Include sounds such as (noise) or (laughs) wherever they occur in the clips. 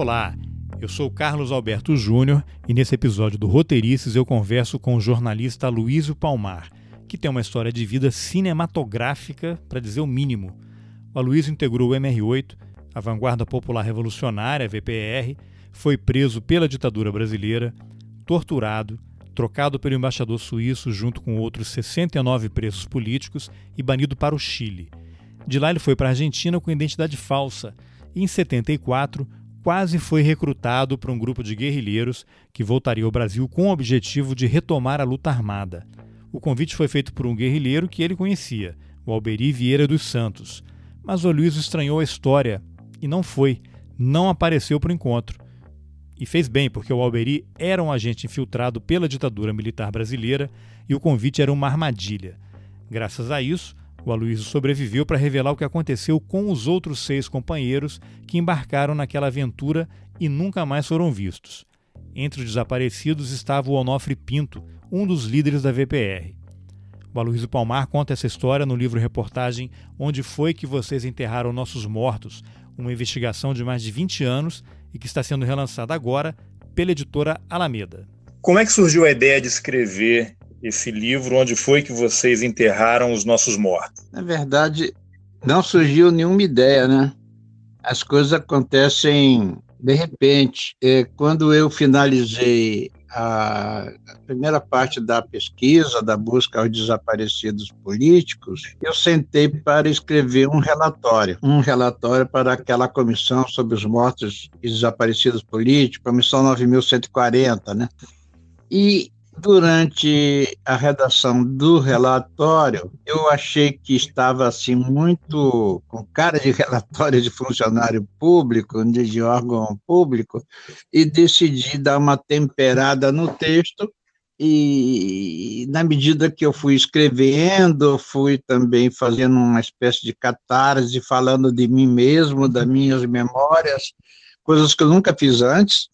Olá, eu sou Carlos Alberto Júnior e nesse episódio do Roteirices eu converso com o jornalista Luísio Palmar, que tem uma história de vida cinematográfica, para dizer o mínimo. O Aloysio integrou o MR8, a Vanguarda Popular Revolucionária, VPR, foi preso pela ditadura brasileira, torturado, trocado pelo embaixador suíço junto com outros 69 presos políticos e banido para o Chile. De lá ele foi para a Argentina com identidade falsa e, em 74, quase foi recrutado para um grupo de guerrilheiros que voltaria ao Brasil com o objetivo de retomar a luta armada. O convite foi feito por um guerrilheiro que ele conhecia, o Alberi Vieira dos Santos. Mas o Luiz estranhou a história e não foi, não apareceu para o encontro. E fez bem, porque o Alberi era um agente infiltrado pela ditadura militar brasileira e o convite era uma armadilha. Graças a isso, o Aloysio sobreviveu para revelar o que aconteceu com os outros seis companheiros que embarcaram naquela aventura e nunca mais foram vistos. Entre os desaparecidos estava o Onofre Pinto, um dos líderes da VPR. O Aloysio Palmar conta essa história no livro-reportagem Onde Foi Que Vocês Enterraram Nossos Mortos, uma investigação de mais de 20 anos e que está sendo relançada agora pela editora Alameda. Como é que surgiu a ideia de escrever esse livro, onde foi que vocês enterraram os nossos mortos? Na verdade, não surgiu nenhuma ideia, né? As coisas acontecem de repente. É, quando eu finalizei a primeira parte da pesquisa, da busca aos desaparecidos políticos, eu sentei para escrever um relatório, um relatório para aquela comissão sobre os mortos e desaparecidos políticos, comissão 9140, né? E durante a redação do relatório, eu achei que estava assim muito com cara de (laughs) relatório de funcionário público, de órgão público, e decidi dar uma temperada no texto. E na medida que eu fui escrevendo, fui também fazendo uma espécie de catarse, falando de mim mesmo, das minhas memórias, coisas que eu nunca fiz antes,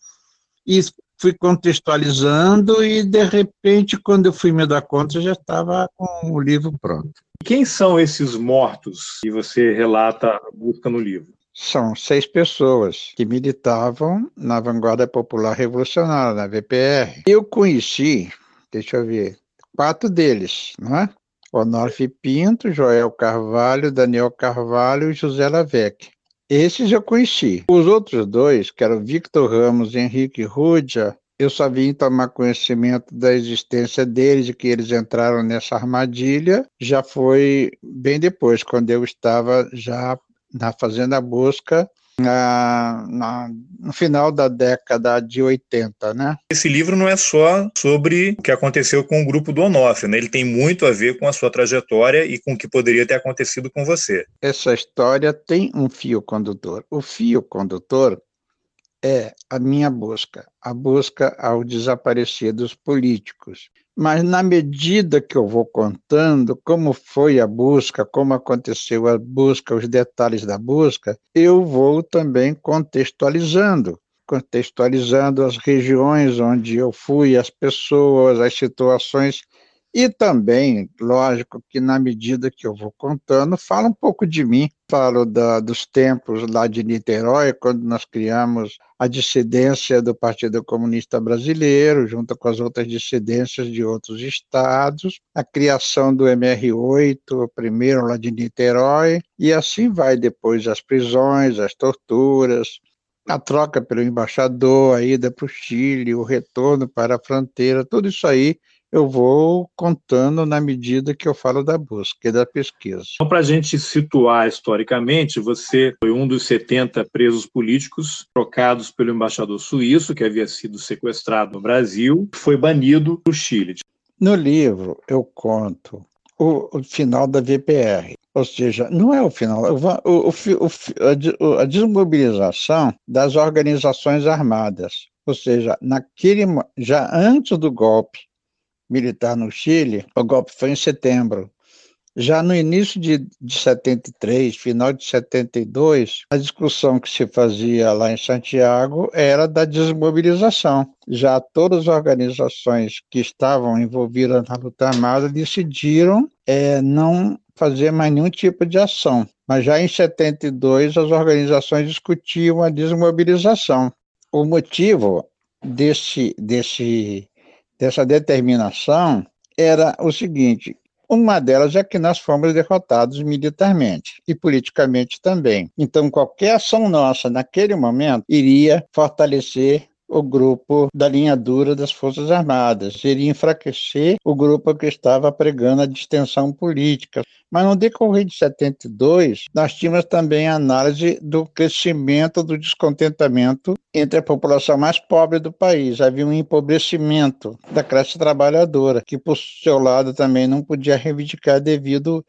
e fui contextualizando e, de repente, quando eu fui me dar conta, já estava com o livro pronto. Quem são esses mortos que você relata a busca no livro? São seis pessoas que militavam na Vanguarda Popular Revolucionária, na VPR. Eu conheci, deixa eu ver, quatro deles, não é? Onofre Pinto, Joel Carvalho, Daniel Carvalho e José Lavec. Esses eu conheci. Os outros dois, que eram Victor Ramos e Henrique Rúdia, eu só vim tomar conhecimento da existência deles, de que eles entraram nessa armadilha, já foi bem depois, quando eu estava já na Fazenda Busca, na, na, no final da década de 80, né? Esse livro não é só sobre o que aconteceu com o grupo do Onofre, né? Ele tem muito a ver com a sua trajetória e com o que poderia ter acontecido com você. Essa história tem um fio condutor. O fio condutor é a minha busca, a busca aos desaparecidos políticos. Mas na medida que eu vou contando como foi a busca, como aconteceu a busca, os detalhes da busca, eu vou também contextualizando, contextualizando as regiões onde eu fui, as pessoas, as situações e também, lógico, que na medida que eu vou contando, fala um pouco de mim. Falo da, dos tempos lá de Niterói, quando nós criamos a dissidência do Partido Comunista Brasileiro, junto com as outras dissidências de outros estados, a criação do MR8, o primeiro lá de Niterói, e assim vai depois as prisões, as torturas, a troca pelo embaixador, a ida para o Chile, o retorno para a fronteira, tudo isso aí eu vou contando na medida que eu falo da busca e da pesquisa. Então, para a gente situar historicamente, você foi um dos 70 presos políticos trocados pelo embaixador suíço, que havia sido sequestrado no Brasil, foi banido do Chile. No livro, eu conto o, o final da VPR. Ou seja, não é o final, o, o, a desmobilização das organizações armadas. Ou seja, naquele, já antes do golpe, militar no Chile, o golpe foi em setembro. Já no início de, de 73, final de 72, a discussão que se fazia lá em Santiago era da desmobilização. Já todas as organizações que estavam envolvidas na luta armada decidiram é, não fazer mais nenhum tipo de ação. Mas já em 72 as organizações discutiam a desmobilização. O motivo desse, desse, dessa determinação era o seguinte: uma delas é que nós fomos derrotados militarmente e politicamente também. Então, qualquer ação nossa naquele momento iria fortalecer o grupo da linha dura das Forças Armadas, iria enfraquecer o grupo que estava pregando a distensão política. Mas no decorrer de 72, nós tínhamos também a análise do crescimento do descontentamento entre a população mais pobre do país. Havia um empobrecimento da classe trabalhadora, que por seu lado também não podia reivindicar devido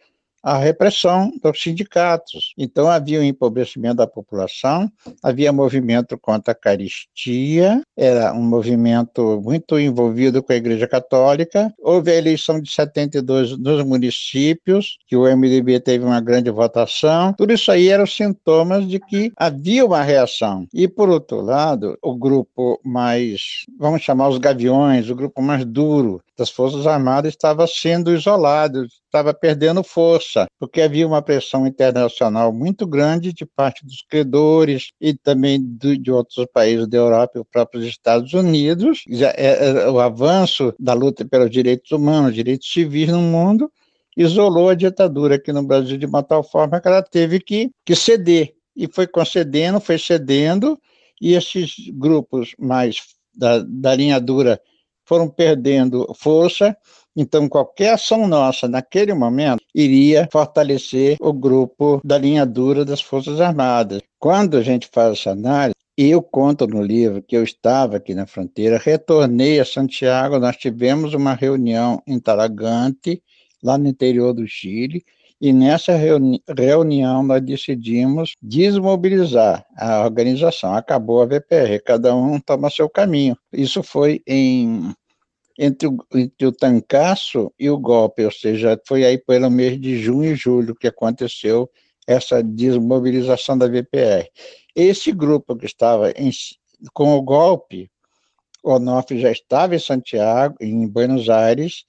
a repressão dos sindicatos. Então, havia um empobrecimento da população, havia movimento contra a caristia, era um movimento muito envolvido com a Igreja Católica. Houve a eleição de 72 nos municípios, que o MDB teve uma grande votação. Tudo isso aí eram sintomas de que havia uma reação. E, por outro lado, o grupo mais, vamos chamar os gaviões, o grupo mais duro das Forças Armadas estava sendo isolado, estava perdendo força, porque havia uma pressão internacional muito grande de parte dos credores e também do, de outros países da Europa e os próprios Estados Unidos. Já, é, é, o avanço da luta pelos direitos humanos, direitos civis no mundo, isolou a ditadura aqui no Brasil de uma tal forma que ela teve que, que ceder. E foi concedendo, foi cedendo, e esses grupos mais da, da linha dura foram perdendo força então, qualquer ação nossa naquele momento iria fortalecer o grupo da linha dura das Forças Armadas. Quando a gente faz essa análise, eu conto no livro que eu estava aqui na fronteira, retornei a Santiago, nós tivemos uma reunião em Taragante, lá no interior do Chile, e nessa reuni reunião nós decidimos desmobilizar a organização. Acabou a VPR, cada um toma seu caminho. Isso foi em entre o, entre o tancaço e o golpe, ou seja, foi aí pelo mês de junho e julho que aconteceu essa desmobilização da VPR. Esse grupo que estava em, com o golpe, o Onofre já estava em Santiago, em Buenos Aires,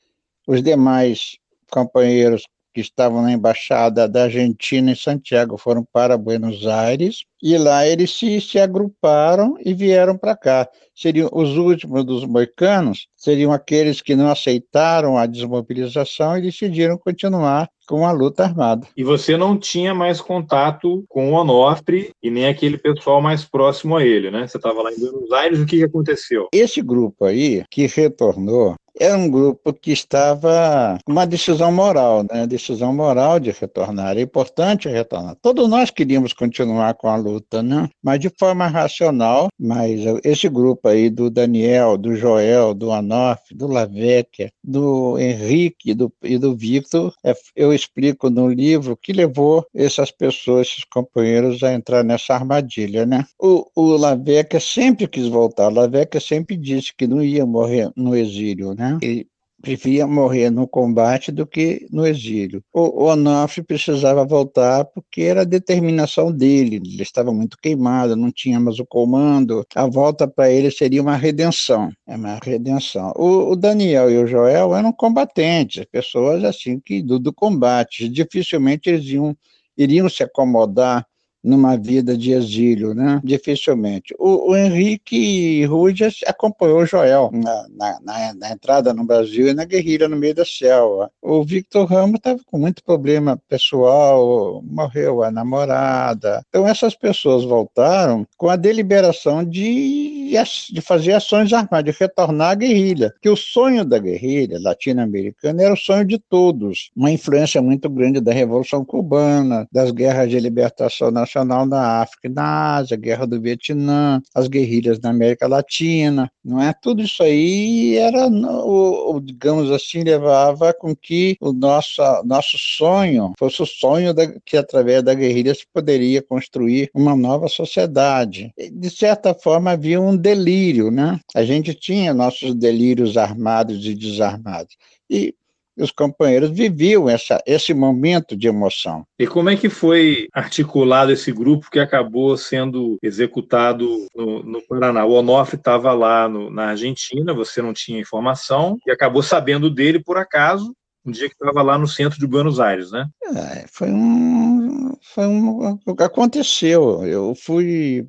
os demais companheiros que estavam na embaixada da Argentina em Santiago foram para Buenos Aires e lá eles se, se agruparam e vieram para cá. Seriam os últimos dos moicanos, seriam aqueles que não aceitaram a desmobilização e decidiram continuar com a luta armada. E você não tinha mais contato com o Onofre e nem aquele pessoal mais próximo a ele, né? Você estava lá em Buenos Aires, o que aconteceu? Esse grupo aí, que retornou, era um grupo que estava uma decisão moral, né? Decisão moral de retornar. É importante retornar. Todos nós queríamos continuar com a luta, né? Mas de forma racional. Mas esse grupo aí do Daniel, do Joel, do Anof, do Lavecchia, do Henrique do, e do Victor, é, eu explico no livro que levou essas pessoas, esses companheiros, a entrar nessa armadilha, né? O, o Lavecchia sempre quis voltar. Lavecchia sempre disse que não ia morrer no exílio, né? Né? Ele preferia morrer no combate do que no exílio. O Onofre precisava voltar porque era a determinação dele, ele estava muito queimado, não tinha mais o comando, a volta para ele seria uma redenção, é uma redenção. O, o, Daniel e o Joel eram combatentes, pessoas assim que do, do combate, dificilmente eles iam, iriam se acomodar numa vida de exílio, né? Dificilmente. O, o Henrique Rudes acompanhou Joel na, na, na, na, entrada no Brasil e na guerrilha no meio da selva. O Victor Ramos estava com muito problema pessoal, morreu a namorada. Então essas pessoas voltaram com a deliberação de, de fazer ações armadas, de retornar à guerrilha. Que o sonho da guerrilha latino-americana era o sonho de todos. Uma influência muito grande da Revolução Cubana, das guerras de libertação nacional internacional na África e na Ásia, a guerra do Vietnã, as guerrilhas na América Latina, não é? Tudo isso aí era, o digamos assim, levava com que o nosso, nosso sonho fosse o sonho da, que através da guerrilha se poderia construir uma nova sociedade. De certa forma havia um delírio, né? A gente tinha nossos delírios armados e desarmados. E e os companheiros viviam essa, esse momento de emoção. E como é que foi articulado esse grupo que acabou sendo executado no, no Paraná? O Onofre estava lá no, na Argentina, você não tinha informação, e acabou sabendo dele por acaso, um dia que estava lá no centro de Buenos Aires, né? É, foi um, foi um, o que aconteceu. Eu fui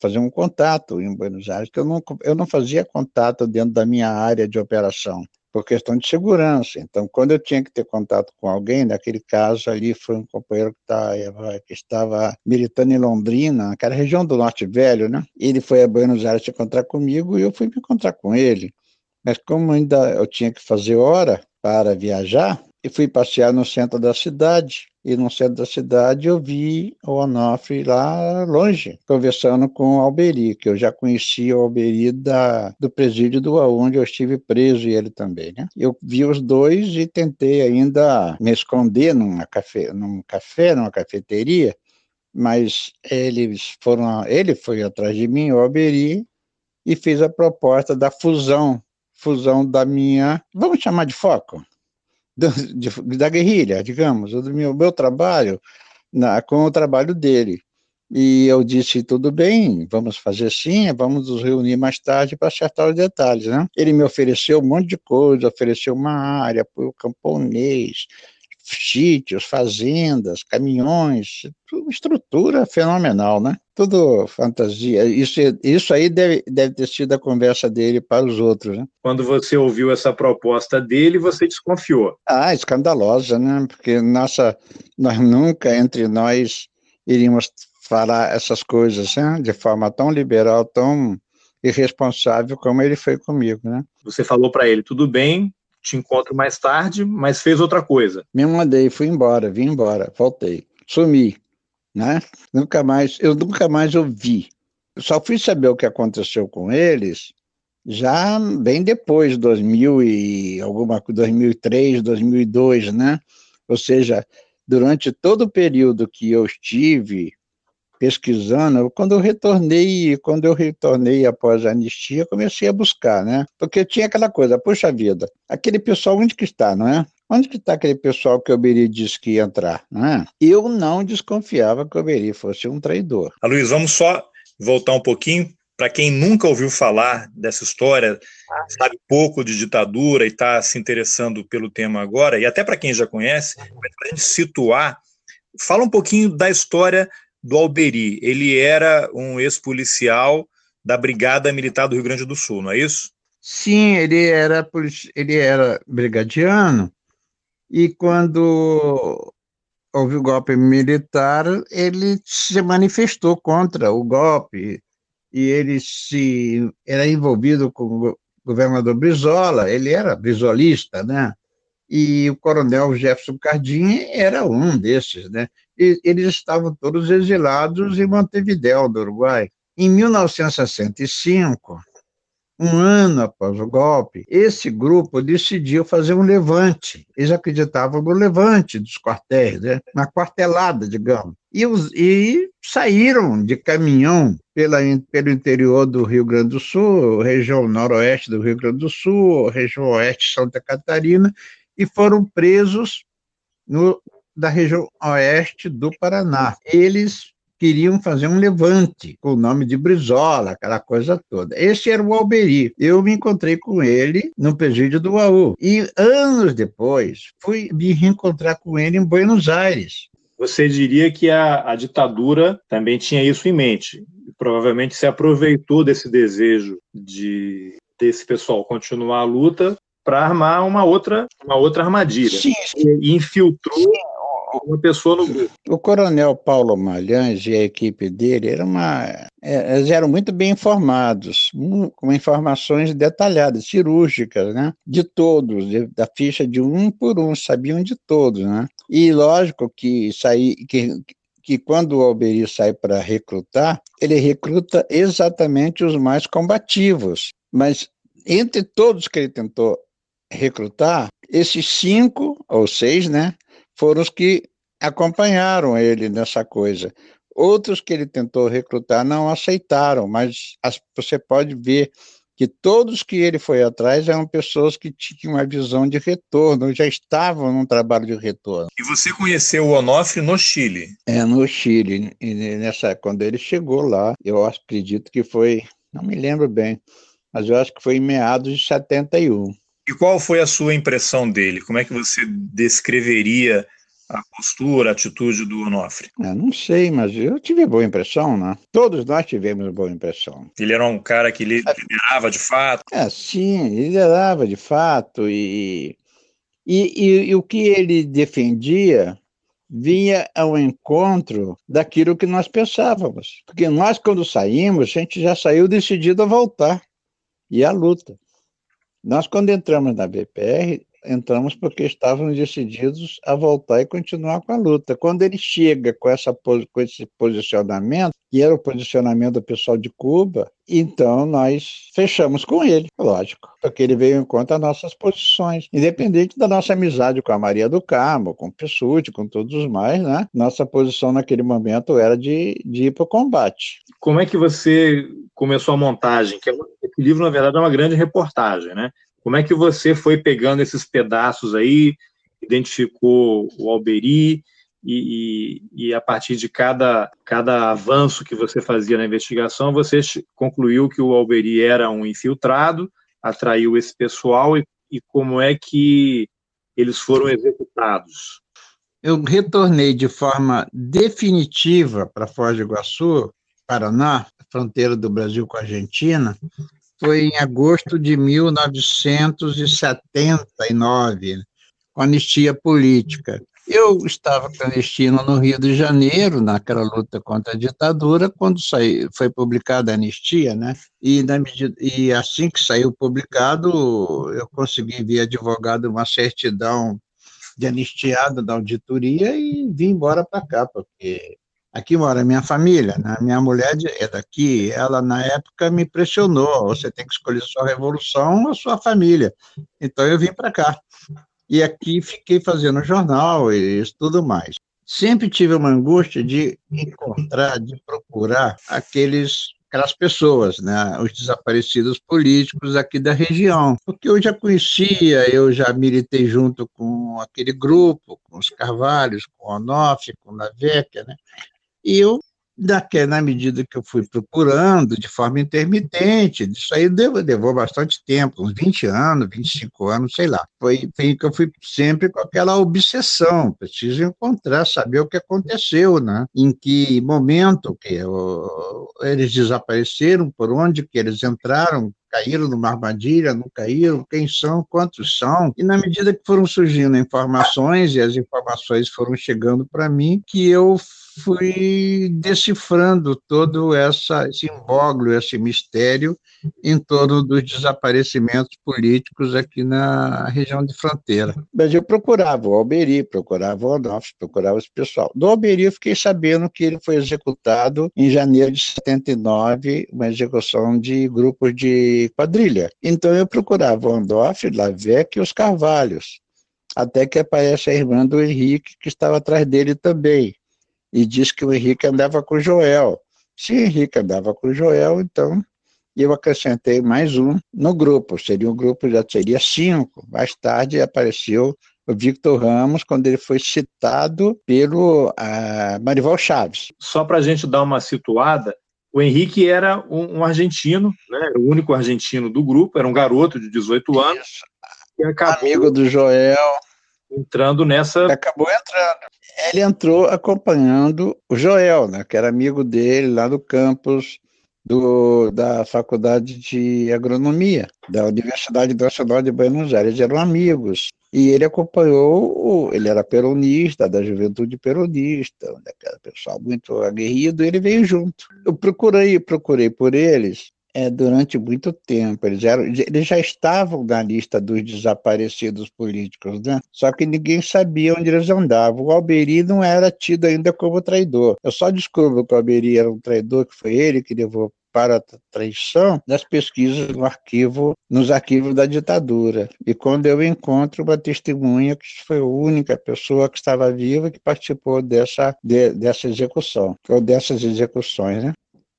fazer um contato em Buenos Aires, que eu não, eu não fazia contato dentro da minha área de operação por questão de segurança. Então, quando eu tinha que ter contato com alguém, naquele caso ali foi um companheiro que, tá, estava militando em Londrina, naquela região do Norte Velho, né? Ele foi a Buenos Aires se encontrar comigo e eu fui me encontrar com ele. Mas como ainda eu tinha que fazer hora para viajar, e fui passear no centro da cidade. E no centro da cidade eu vi o Onofre lá longe, conversando com o Alberi, que eu já conhecia o Alberi da, do presídio do onde eu estive preso e ele também. Né? Eu vi os dois e tentei ainda me esconder numa café, num café, numa cafeteria, mas eles foram, ele foi atrás de mim, o Alberi, e fez a proposta da fusão fusão da minha, vamos chamar de foco, da, de, da guerrilha, digamos, do meu, meu trabalho na, com o trabalho dele. E eu disse, tudo bem, vamos fazer sim, vamos nos reunir mais tarde para acertar os detalhes, né? Ele me ofereceu um monte de coisa, ofereceu uma área para o camponês, sítios, fazendas, caminhões, estrutura fenomenal, né? Tudo fantasia. Isso, isso aí deve, deve ter sido a conversa dele para os outros, né? Quando você ouviu essa proposta dele, você desconfiou? Ah, escandalosa, né? Porque nossa, nós nunca entre nós iríamos falar essas coisas, né? De forma tão liberal, tão irresponsável como ele foi comigo, né? Você falou para ele, tudo bem, te encontro mais tarde, mas fez outra coisa. Me mandei, fui embora, vim embora, voltei, sumi, né? Nunca mais, eu nunca mais ouvi. Só fui saber o que aconteceu com eles já bem depois, 2000 e alguma 2003, 2002, né? Ou seja, durante todo o período que eu estive pesquisando, quando eu retornei, quando eu retornei após a anistia, comecei a buscar, né? Porque tinha aquela coisa, puxa vida, aquele pessoal onde que está, não é? Onde que está aquele pessoal que o Oberi disse que ia entrar? Não é? Eu não desconfiava que o Oberi fosse um traidor. A Luiz, vamos só voltar um pouquinho para quem nunca ouviu falar dessa história, sabe pouco de ditadura e está se interessando pelo tema agora, e até para quem já conhece, para a gente situar, fala um pouquinho da história do Alberi. Ele era um ex-policial da Brigada Militar do Rio Grande do Sul, não é isso? Sim, ele era, ele era brigadiano, e quando houve o golpe militar, ele se manifestou contra o golpe, e ele se era envolvido com o governador Brizola, ele era brizolista, né? E o coronel Jefferson Cardim era um desses, né? E eles estavam todos exilados em Montevidéu, do Uruguai. Em 1965, um ano após o golpe, esse grupo decidiu fazer um levante. Eles acreditavam no levante dos quartéis, né? na quartelada, digamos. E, os, e saíram de caminhão pela, pelo interior do Rio Grande do Sul, região noroeste do Rio Grande do Sul, região oeste de Santa Catarina, e foram presos no, da região oeste do Paraná. Eles queriam fazer um levante com o nome de Brizola, aquela coisa toda. Esse era o Alberi. Eu me encontrei com ele no presídio do UAU. E anos depois, fui me reencontrar com ele em Buenos Aires. Você diria que a, a ditadura também tinha isso em mente. Provavelmente se aproveitou desse desejo de desse pessoal continuar a luta para armar uma outra, uma outra armadilha. Sim, sim. E infiltrou uma pessoa no grupo. O coronel Paulo Malhães e a equipe dele era uma, é, eles eram muito bem informados, com informações detalhadas, cirúrgicas, né? De todos, de, da ficha de um por um, sabiam de todos, né? E lógico que sair, que, que quando o Alberi sai para recrutar, ele recruta exatamente os mais combativos. Mas entre todos que ele tentou recrutar, esses cinco ou seis, né, foram os que acompanharam ele nessa coisa. Outros que ele tentou recrutar não aceitaram, mas as, você pode ver que todos que ele foi atrás eram pessoas que tinham uma visão de retorno, já estavam num trabalho de retorno. E você conheceu o Onofre no Chile? É, no Chile. E nessa, quando ele chegou lá, eu acredito que foi, não me lembro bem, mas eu acho que foi em meados de 71. E qual foi a sua impressão dele? Como é que você descreveria a postura, a atitude do Onofre? Eu não sei, mas eu tive boa impressão, né? Todos nós tivemos boa impressão. Ele era um cara que liderava de fato? É, sim, liderava de fato e, e, e, e o que ele defendia vinha ao encontro daquilo que nós pensávamos. Porque nós, quando saímos, a gente já saiu decidido a voltar e a luta. Nós, quando entramos na BPR, entramos porque estávamos decididos a voltar e continuar com a luta. Quando ele chega com, essa, com esse posicionamento, que era o posicionamento do pessoal de Cuba, então nós fechamos com ele, lógico, porque ele veio em conta as nossas posições, independente da nossa amizade com a Maria do Carmo, com o Pessuti, com todos os mais, né? Nossa posição naquele momento era de, de ir para o combate. Como é que você começou a montagem? Que é, esse livro, na verdade, é uma grande reportagem, né? Como é que você foi pegando esses pedaços aí, identificou o Alberi e, e, e, a partir de cada, cada avanço que você fazia na investigação, você concluiu que o Alberi era um infiltrado, atraiu esse pessoal e, e como é que eles foram executados? Eu retornei de forma definitiva para Foz do Iguaçu, Paraná, fronteira do Brasil com a Argentina, foi em agosto de 1979, com anistia política. Eu estava clandestino no Rio de Janeiro, naquela luta contra a ditadura, quando saiu, foi publicada a anistia, né? E, medida, e assim que saiu publicado, eu consegui, via advogado, uma certidão de anistiado da auditoria e vim embora para cá, porque Aqui mora minha família, né? minha mulher é daqui, ela na época me pressionou, você tem que escolher sua revolução ou sua família. Então eu vim para cá. E aqui fiquei fazendo jornal e tudo mais. Sempre tive uma angústia de encontrar, de procurar aqueles aquelas pessoas, né, os desaparecidos políticos aqui da região, porque eu já conhecia, eu já militei junto com aquele grupo, com os Carvalhos, com o Onofre, com o Naveca, né, e eu, na medida que eu fui procurando, de forma intermitente, isso aí levou bastante tempo, uns 20 anos, 25 anos, sei lá. Foi, foi que eu fui sempre com aquela obsessão, preciso encontrar, saber o que aconteceu, né? em que momento que eu, eles desapareceram, por onde que eles entraram, caíram numa armadilha, não caíram, quem são, quantos são. E na medida que foram surgindo informações e as informações foram chegando para mim, que eu fui decifrando todo essa, esse imbróglio, esse mistério em torno dos desaparecimentos políticos aqui na região de fronteira. Mas eu procurava o Alberi, procurava o Onofre, procurava esse pessoal. Do Alberi eu fiquei sabendo que ele foi executado em janeiro de 79, uma execução de grupos de quadrilha. Então eu procurava o Onofre, Lavec e os Carvalhos até que aparece a irmã do Henrique, que estava atrás dele também e diz que o Henrique andava com o Joel. Se o Henrique andava com o Joel, então eu acrescentei mais um no grupo, seria um grupo, já seria cinco. Mais tarde apareceu o Victor Ramos, quando ele foi citado pelo uh, Marival Chaves. Só para a gente dar uma situada, o Henrique era um, um, argentino, né, o único argentino do grupo, era um garoto de 18 anos. Amigo do Joel entrando nessa. Acabou entrando. Ele entrou acompanhando o Joel, né, que era amigo dele lá do campus do, da Faculdade de Agronomia, da Universidade Nacional de Buenos Aires. Eles eram amigos. E ele acompanhou, ele era peronista, da juventude peronista, daquele pessoal muito aguerrido, ele veio junto. Eu procurei, procurei por eles, é, durante muito tempo. Eles, eram, eles já estavam na lista dos desaparecidos políticos, né? só que ninguém sabia onde eles andavam. O Alberi não era tido ainda como traidor. Eu só descubro que o Alberi era um traidor, que foi ele que levou para a traição nas pesquisas no arquivo, nos arquivos da ditadura. E quando eu encontro uma testemunha que foi a única pessoa que estava viva que participou dessa, de, dessa execução, ou dessas execuções, né?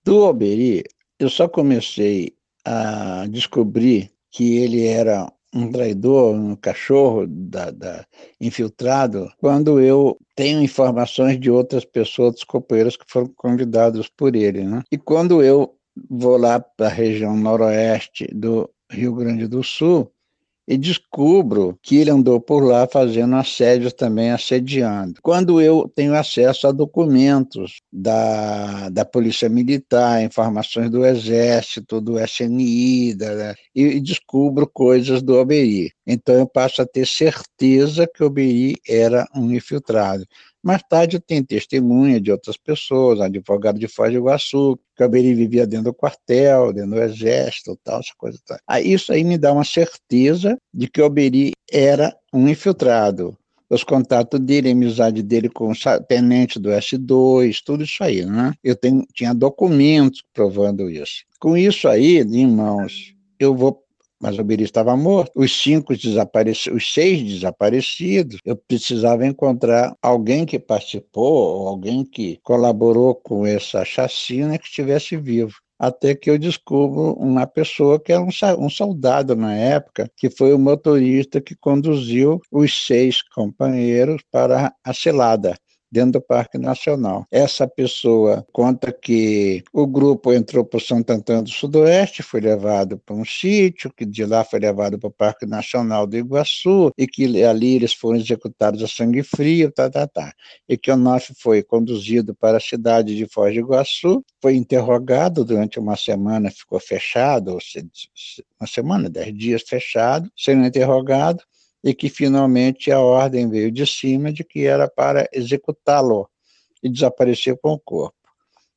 Do Alberi, eu só comecei a descobrir que ele era um traidor, um cachorro da, da, infiltrado, quando eu tenho informações de outras pessoas, outros companheiros que foram convidados por ele. Né? E quando eu vou lá para a região noroeste do Rio Grande do Sul, e descubro que ele andou por lá fazendo assédio também, assediando. Quando eu tenho acesso a documentos da, da Polícia Militar, informações do Exército, do SNI, da, e, descubro coisas do Oberi. Então eu passo a ter certeza que o Oberi era um infiltrado. Mais tarde tem testemunha de outras pessoas, advogado de Foz do Iguaçu, que Aberi vivia dentro do quartel, dentro do exército, tal, essa coisa. Tal. Aí, isso aí me dá uma certeza de que o Aberi era um infiltrado. Os contatos dele, a amizade dele com o tenente do S2, tudo isso aí, né? Eu tenho, tinha documentos provando isso. Com isso aí, irmãos, eu vou mas o Biri estava morto. Os cinco desaparecidos, os seis desaparecidos, eu precisava encontrar alguém que participou, alguém que colaborou com essa chacina que estivesse vivo. Até que eu descubro uma pessoa que era um, soldado na época, que foi o motorista que conduziu os seis companheiros para a cilada dentro do Parque Nacional. Essa pessoa conta que o grupo entrou para o Santo Antônio do Sudoeste, foi levado para um sítio, que de lá foi levado para o Parque Nacional do Iguaçu, e que ali eles foram executados a sangue frio, tá, tá, tá. E que o Onofre foi conduzido para a cidade de Foz do Iguaçu, foi interrogado durante uma semana, ficou fechado, uma semana, dez dias fechado, sendo interrogado, e que finalmente a ordem veio de cima de que era para executá-lo e desaparecer com o corpo.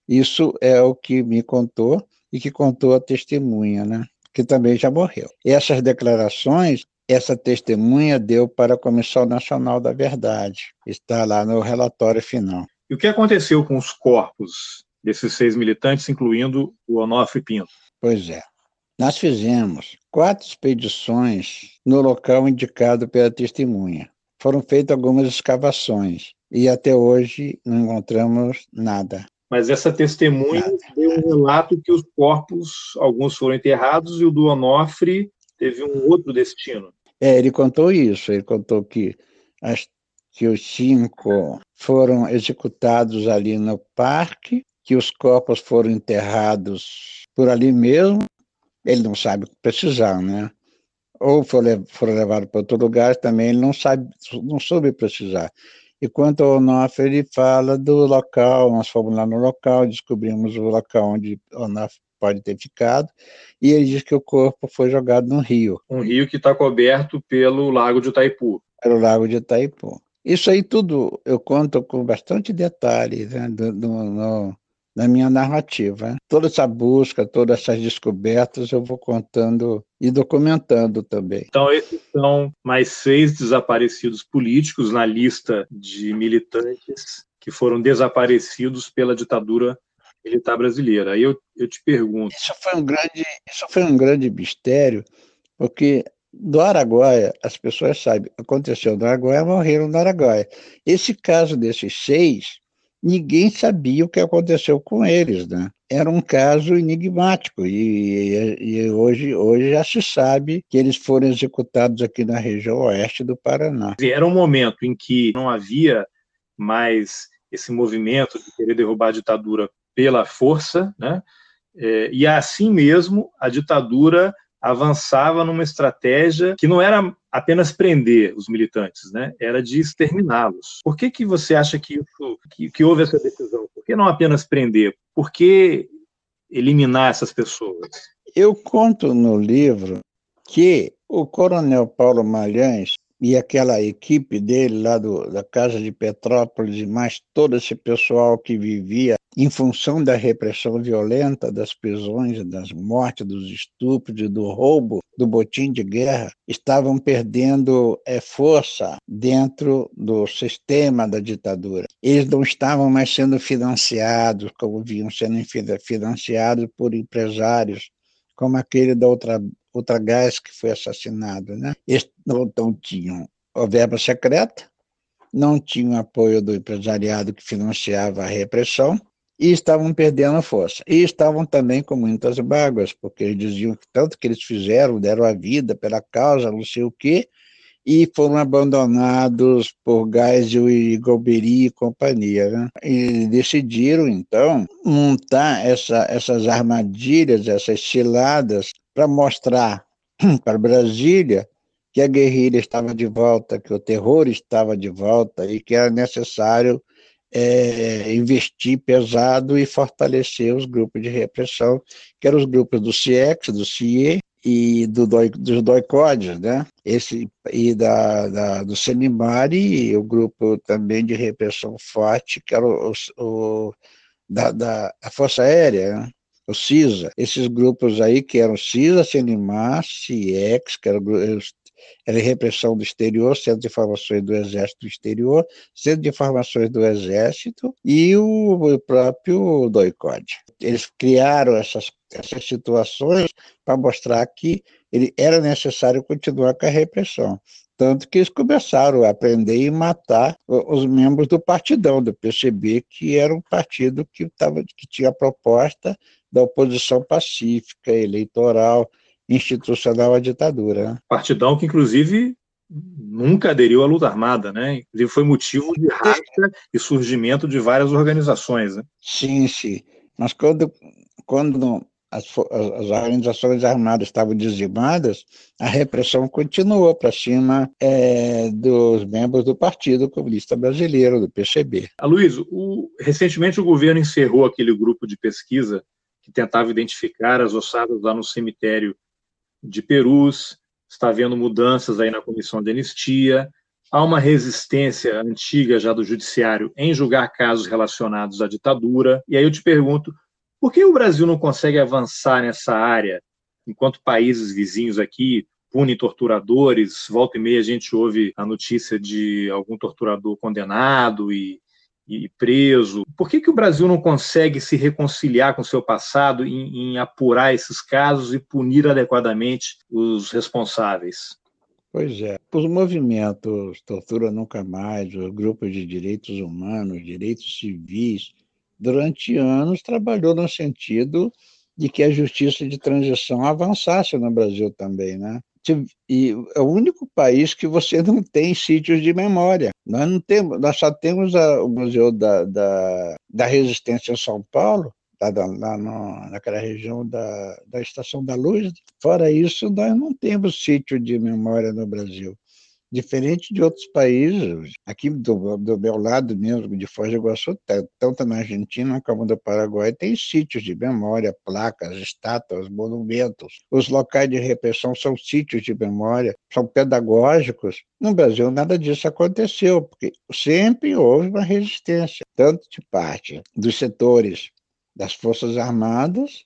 Isso é o que me contou e que contou a testemunha, né? que também já morreu. Essas declarações, essa testemunha deu para a Comissão Nacional da Verdade. Está lá no relatório final. E o que aconteceu com os corpos desses seis militantes, incluindo o Onofre Pinto? Pois é. Nós fizemos quatro expedições no local indicado pela testemunha. Foram feitas algumas escavações e até hoje não encontramos nada. Mas essa testemunha nada. deu um relato que os corpos, alguns foram enterrados e o do Onofre teve um outro destino. É, ele contou isso. Ele contou que, as, que os cinco foram executados ali no parque, que os corpos foram enterrados por ali mesmo ele não sabe precisar, né? Ou foram for levados para outro lugar, também ele não sabe, não soube precisar. E quanto ao Onofre, ele fala do local, nós fomos lá no local, descobrimos o local onde o Onofre pode ter ficado, e ele diz que o corpo foi jogado no rio. Um rio que está coberto pelo Lago de Itaipu. Pelo Lago de Itaipu. Isso aí tudo eu conto com bastante detalhe né, do, do, no, na minha narrativa. Toda essa busca, todas essas descobertas eu vou contando e documentando também. Então, esses são mais seis desaparecidos políticos na lista de militantes que foram desaparecidos pela ditadura militar brasileira. Aí eu, eu te pergunto. Isso foi um grande, isso foi um grande mistério, porque do Araguaia, as pessoas sabem, aconteceu no Araguaia, morreram no Araguaia. Esse caso desses seis ninguém sabia o que aconteceu com eles, né? Era um caso enigmático e, e, hoje, hoje já se sabe que eles foram executados aqui na região oeste do Paraná. Era um momento em que não havia mais esse movimento de querer derrubar a ditadura pela força, né? É, e assim mesmo a ditadura avançava numa estratégia que não era apenas prender os militantes, né? Era de exterminá-los. Por que que você acha que, isso, que, que houve essa decisão? Por que não apenas prender? Por que eliminar essas pessoas? Eu conto no livro que o coronel Paulo Malhães e aquela equipe dele lá do, da Casa de Petrópolis e mais todo esse pessoal que vivia em função da repressão violenta, das prisões, das mortes, dos estupros do roubo, do botim de guerra, estavam perdendo é, força dentro do sistema da ditadura. Eles não estavam mais sendo financiados, como vinham sendo financiados por empresários, como aquele da outra outra gás que foi assassinado, né? Eles não tinham a verba secreta, não tinham apoio do empresariado que financiava a repressão e estavam perdendo a força. E estavam também com muitas mágoas, porque eles diziam que tanto que eles fizeram, deram a vida pela causa, não sei o quê, e foram abandonados por Geisel e Golbery e companhia. Né? E decidiram, então, montar essa, essas armadilhas, essas ciladas, para mostrar (clears throat) para Brasília que a guerrilha estava de volta, que o terror estava de volta e que era necessário é, investir pesado e fortalecer os grupos de repressão, que eram os grupos do CIEX, do CIE e do DOI, dos DOICODES, né? Esse, e da, da, do Senimari, e o grupo também de repressão forte, que era o, o da, da Força Aérea, né? O CISA. Esses grupos aí, que eram CISA, CENIMAR, CIEX, que eram os era repressão do exterior, Centro de Informações do Exército do Exterior, Centro de Informações do Exército e o próprio DOICOD. Eles criaram essas, essas situações para mostrar que ele era necessário continuar com a repressão. Tanto que eles começaram a aprender e matar os membros do partidão, do PCB, que era um partido que, tava, que tinha proposta da oposição pacífica, eleitoral, institucional à ditadura. Né? Partidão que, inclusive, nunca aderiu à luta armada, né? Inclusive foi motivo de racha e surgimento de várias organizações, né? Sim, sim. Mas quando, quando as, as organizações armadas estavam dizimadas, a repressão continuou para cima é, dos membros do Partido Comunista Brasileiro, do PCB. Aloysio, recentemente o governo encerrou aquele grupo de pesquisa que tentava identificar as ossadas lá no cemitério de Perus, está havendo mudanças aí na comissão de anistia, há uma resistência antiga já do judiciário em julgar casos relacionados à ditadura. E aí eu te pergunto, por que o Brasil não consegue avançar nessa área, enquanto países vizinhos aqui punem torturadores? Volta e meia a gente ouve a notícia de algum torturador condenado e e preso. Por que, que o Brasil não consegue se reconciliar com o seu passado em, em apurar esses casos e punir adequadamente os responsáveis? Pois é, os movimentos Tortura Nunca Mais, os grupos de direitos humanos, direitos civis, durante anos trabalhou no sentido de que a justiça de transição avançasse no Brasil também, né? E é o único país que você não tem sítios de memória. Nós não temos, nós só temos a, o Museu da, da, da Resistência em São Paulo, lá, lá no, naquela região da, da Estação da Luz. Fora isso, nós não temos sítio de memória no Brasil. Diferente de outros países, aqui do, do meu lado mesmo, de Foz do Iguaçu, tanto na Argentina como no Paraguai, tem sítios de memória, placas, estátuas, monumentos. Os locais de repressão são sítios de memória, são pedagógicos. No Brasil, nada disso aconteceu, porque sempre houve uma resistência, tanto de parte dos setores das Forças Armadas,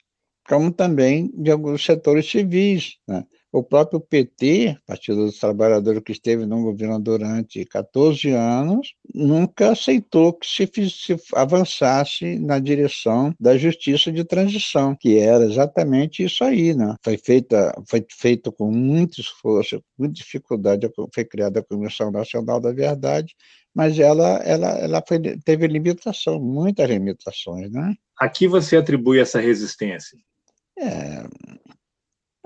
como também de alguns setores civis. Né? O próprio PT, Partido dos Trabalhadores, que esteve no governo durante 14 anos, nunca aceitou que se, se avançasse na direção da justiça de transição, que era exatamente isso aí. Né? Foi, feita, foi feito com muito esforço, com muita dificuldade, foi criada a Comissão Nacional da Verdade, mas ela, ela, ela foi, teve limitação, muitas limitações. Né? A que você atribui essa resistência? É,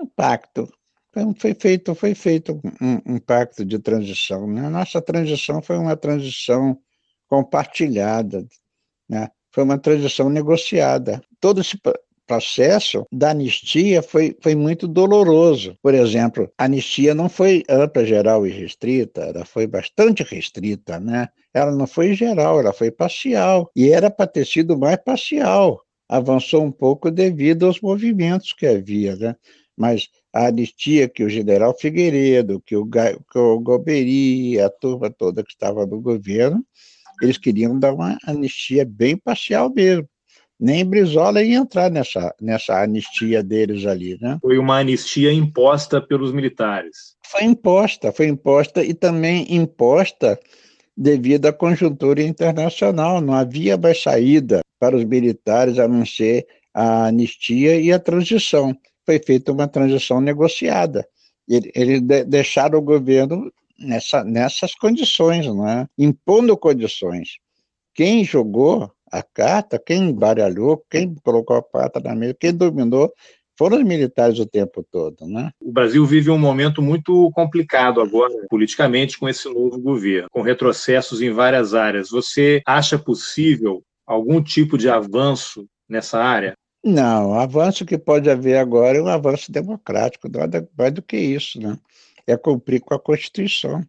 um pacto então, foi feito, foi feito um, um pacto de transição. Né? A nossa transição foi uma transição compartilhada, né? foi uma transição negociada. Todo esse processo da anistia foi, foi muito doloroso. Por exemplo, a anistia não foi ampla, geral e restrita, ela foi bastante restrita, né? Ela não foi geral, ela foi parcial, e era para ter sido mais parcial. Avançou um pouco devido aos movimentos que havia, né? Mas a anistia que o general Figueiredo, que o, que o Goberi, a turma toda que estava no governo, eles queriam dar uma anistia bem parcial mesmo. Nem Brizola ia entrar nessa, nessa anistia deles ali, né? Foi uma anistia imposta pelos militares. Foi imposta, foi imposta e também imposta devido à conjuntura internacional. Não havia mais saída para os militares a não ser a anistia e a transição foi feita uma transição negociada. Eles de, deixaram o governo nessa, nessas condições, não é? impondo condições. Quem jogou a carta, quem baralhou, quem colocou a carta na mesa, quem dominou foram os militares o tempo todo, né? O Brasil vive um momento muito complicado agora, politicamente, com esse novo governo, com retrocessos em várias áreas. Você acha possível algum tipo de avanço nessa área? Não, o avanço que pode haver agora é um avanço democrático, nada mais do que isso, né? é cumprir com a Constituição,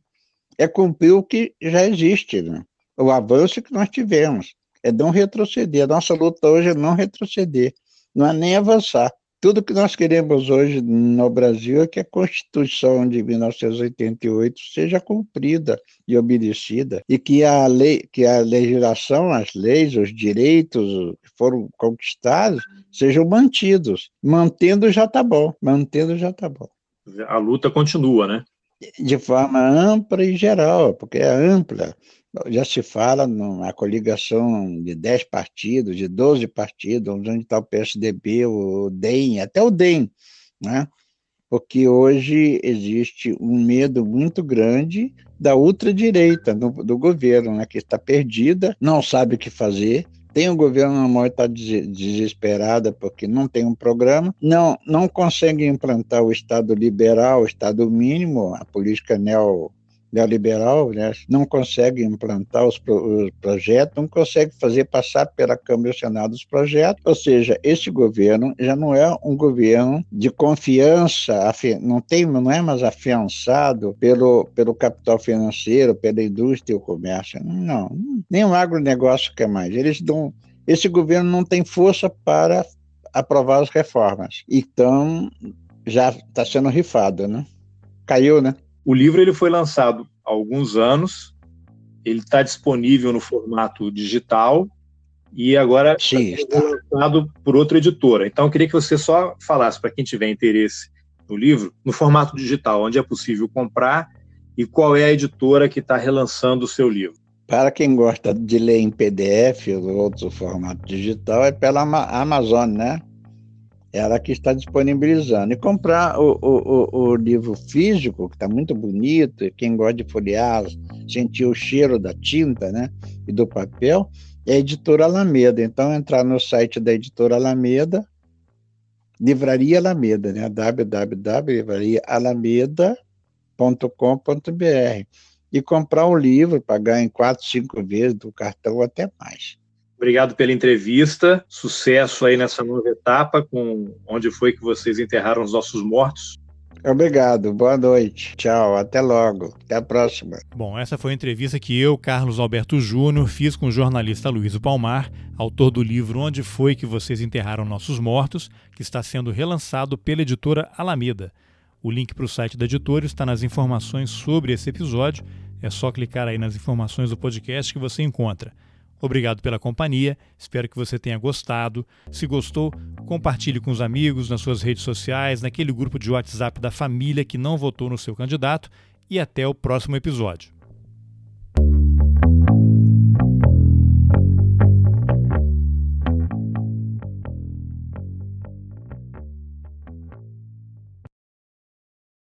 é cumprir o que já existe, né? o avanço que nós tivemos, é não retroceder. A nossa luta hoje é não retroceder, não é nem avançar. Tudo que nós queremos hoje no Brasil é que a Constituição de 1988 seja cumprida e obedecida e que a lei, que a legislação, as leis, os direitos que foram conquistados sejam mantidos. Mantendo já está bom, mantendo já está bom. A luta continua, né? De forma ampla e geral, porque é ampla já se fala numa coligação de 10 partidos, de 12 partidos, onde está o PSDB, o DEM, até o DEM, né? porque hoje existe um medo muito grande da ultradireita do, do governo, né? que está perdida, não sabe o que fazer, tem o governo na mão está desesperada porque não tem um programa, não, não consegue implantar o Estado liberal, o Estado mínimo, a política neo neoliberal né, não consegue implantar os, pro, os, projetos, não consegue fazer passar pela Câmara e Senado os projetos, ou seja, esse governo já não é um governo de confiança, não, tem, não é mais afiançado pelo, pelo capital financeiro, pela indústria e o comércio, não, nem o agronegócio quer mais, eles dão, esse governo não tem força para aprovar as reformas, então já está sendo rifado, né? Caiu, né? O livro ele foi lançado há alguns anos, ele está disponível no formato digital e agora está lançado por outra editora. Então, eu queria que você só falasse para quem tiver interesse no livro, no formato digital, onde é possível comprar e qual é a editora que está relançando o seu livro. Para quem gosta de ler em PDF ou outro formato digital, é pela Amazon, né? Ela que está disponibilizando. E comprar o, o, o livro físico, que está muito bonito, quem gosta de folhear, sentir o cheiro da tinta né, e do papel, é a editora Alameda. Então, entrar no site da editora Alameda, Livraria Alameda, né? www.livrariaalameda.com.br e comprar o livro, pagar em quatro, cinco vezes do cartão até mais. Obrigado pela entrevista. Sucesso aí nessa nova etapa, com onde foi que vocês enterraram os nossos mortos. Obrigado, boa noite. Tchau, até logo. Até a próxima. Bom, essa foi a entrevista que eu, Carlos Alberto Júnior, fiz com o jornalista Luiz Palmar, autor do livro Onde Foi que Vocês Enterraram Nossos Mortos, que está sendo relançado pela editora Alameda. O link para o site da editora está nas informações sobre esse episódio. É só clicar aí nas informações do podcast que você encontra. Obrigado pela companhia, espero que você tenha gostado. Se gostou, compartilhe com os amigos nas suas redes sociais, naquele grupo de WhatsApp da família que não votou no seu candidato e até o próximo episódio.